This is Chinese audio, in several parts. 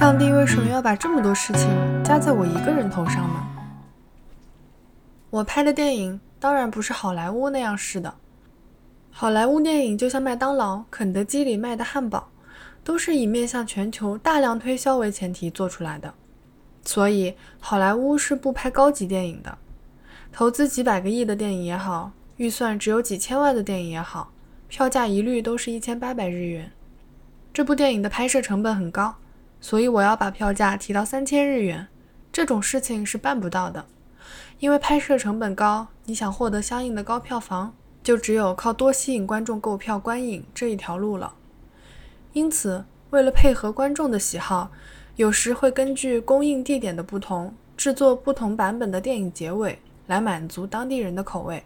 上帝为什么要把这么多事情加在我一个人头上呢？我拍的电影当然不是好莱坞那样式的。好莱坞电影就像麦当劳、肯德基里卖的汉堡，都是以面向全球大量推销为前提做出来的。所以，好莱坞是不拍高级电影的。投资几百个亿的电影也好，预算只有几千万的电影也好，票价一律都是一千八百日元。这部电影的拍摄成本很高。所以我要把票价提到三千日元，这种事情是办不到的，因为拍摄成本高，你想获得相应的高票房，就只有靠多吸引观众购票观影这一条路了。因此，为了配合观众的喜好，有时会根据供应地点的不同，制作不同版本的电影结尾，来满足当地人的口味。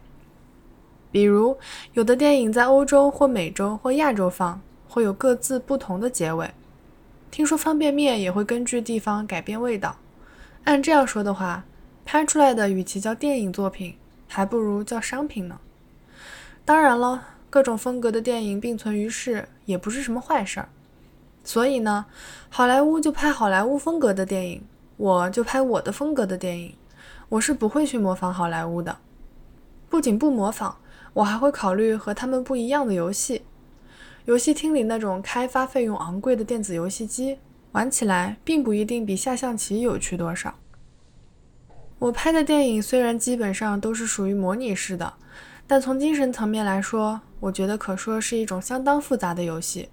比如，有的电影在欧洲或美洲或亚洲放，会有各自不同的结尾。听说方便面也会根据地方改变味道。按这样说的话，拍出来的与其叫电影作品，还不如叫商品呢。当然了，各种风格的电影并存于世也不是什么坏事儿。所以呢，好莱坞就拍好莱坞风格的电影，我就拍我的风格的电影。我是不会去模仿好莱坞的。不仅不模仿，我还会考虑和他们不一样的游戏。游戏厅里那种开发费用昂贵的电子游戏机，玩起来并不一定比下象棋有趣多少。我拍的电影虽然基本上都是属于模拟式的，但从精神层面来说，我觉得可说是一种相当复杂的游戏。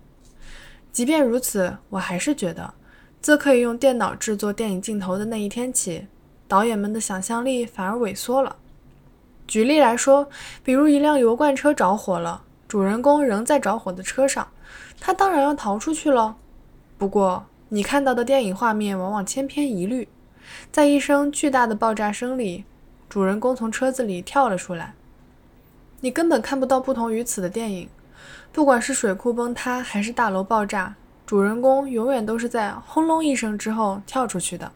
即便如此，我还是觉得，自可以用电脑制作电影镜头的那一天起，导演们的想象力反而萎缩了。举例来说，比如一辆油罐车着火了。主人公仍在着火的车上，他当然要逃出去了。不过，你看到的电影画面往往千篇一律，在一声巨大的爆炸声里，主人公从车子里跳了出来。你根本看不到不同于此的电影。不管是水库崩塌还是大楼爆炸，主人公永远都是在轰隆一声之后跳出去的。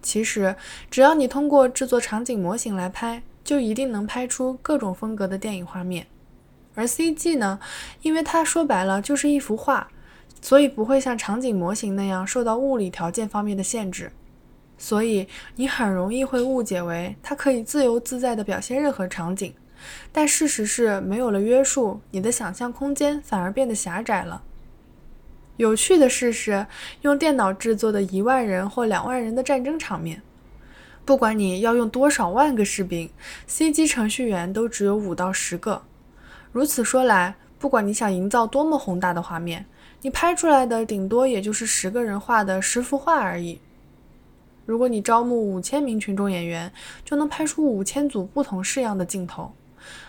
其实，只要你通过制作场景模型来拍，就一定能拍出各种风格的电影画面。而 CG 呢，因为它说白了就是一幅画，所以不会像场景模型那样受到物理条件方面的限制，所以你很容易会误解为它可以自由自在地表现任何场景。但事实是，没有了约束，你的想象空间反而变得狭窄了。有趣的事是，用电脑制作的一万人或两万人的战争场面，不管你要用多少万个士兵，CG 程序员都只有五到十个。如此说来，不管你想营造多么宏大的画面，你拍出来的顶多也就是十个人画的十幅画而已。如果你招募五千名群众演员，就能拍出五千组不同式样的镜头，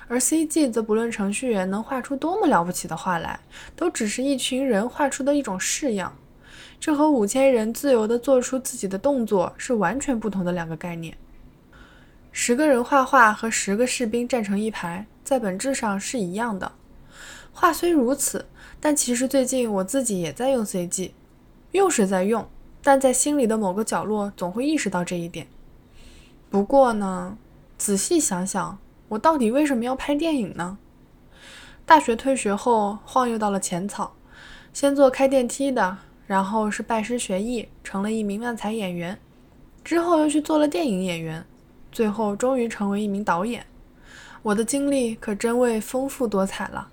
而 CG 则不论程序员能画出多么了不起的画来，都只是一群人画出的一种式样。这和五千人自由地做出自己的动作是完全不同的两个概念。十个人画画和十个士兵站成一排。在本质上是一样的。话虽如此，但其实最近我自己也在用 CG，用是在用，但在心里的某个角落总会意识到这一点。不过呢，仔细想想，我到底为什么要拍电影呢？大学退学后晃悠到了浅草，先做开电梯的，然后是拜师学艺，成了一名漫才演员，之后又去做了电影演员，最后终于成为一名导演。我的经历可真为丰富多彩了。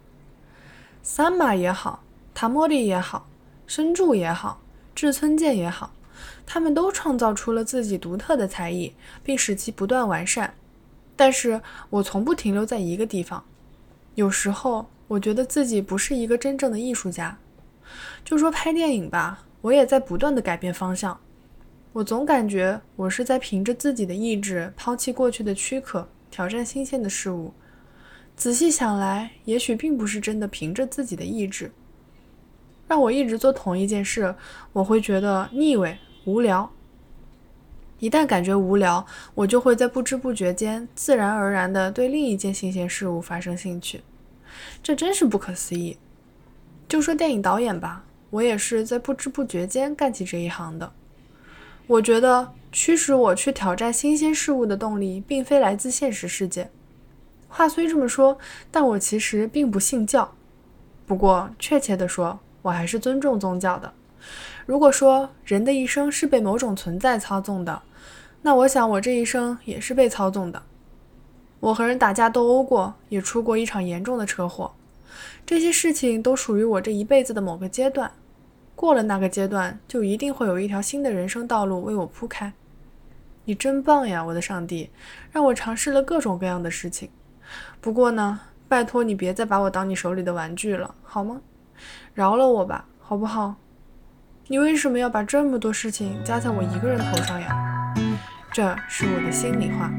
三马也好，塔莫里也好，深柱也好，志村健也好，他们都创造出了自己独特的才艺，并使其不断完善。但是我从不停留在一个地方。有时候，我觉得自己不是一个真正的艺术家。就说拍电影吧，我也在不断的改变方向。我总感觉我是在凭着自己的意志，抛弃过去的躯壳。挑战新鲜的事物，仔细想来，也许并不是真的凭着自己的意志。让我一直做同一件事，我会觉得腻味、无聊。一旦感觉无聊，我就会在不知不觉间自然而然地对另一件新鲜事物发生兴趣。这真是不可思议。就说电影导演吧，我也是在不知不觉间干起这一行的。我觉得。驱使我去挑战新鲜事物的动力，并非来自现实世界。话虽这么说，但我其实并不信教。不过，确切地说，我还是尊重宗教的。如果说人的一生是被某种存在操纵的，那我想我这一生也是被操纵的。我和人打架斗殴过，也出过一场严重的车祸。这些事情都属于我这一辈子的某个阶段。过了那个阶段，就一定会有一条新的人生道路为我铺开。你真棒呀，我的上帝，让我尝试了各种各样的事情。不过呢，拜托你别再把我当你手里的玩具了，好吗？饶了我吧，好不好？你为什么要把这么多事情加在我一个人头上呀？这是我的心里话。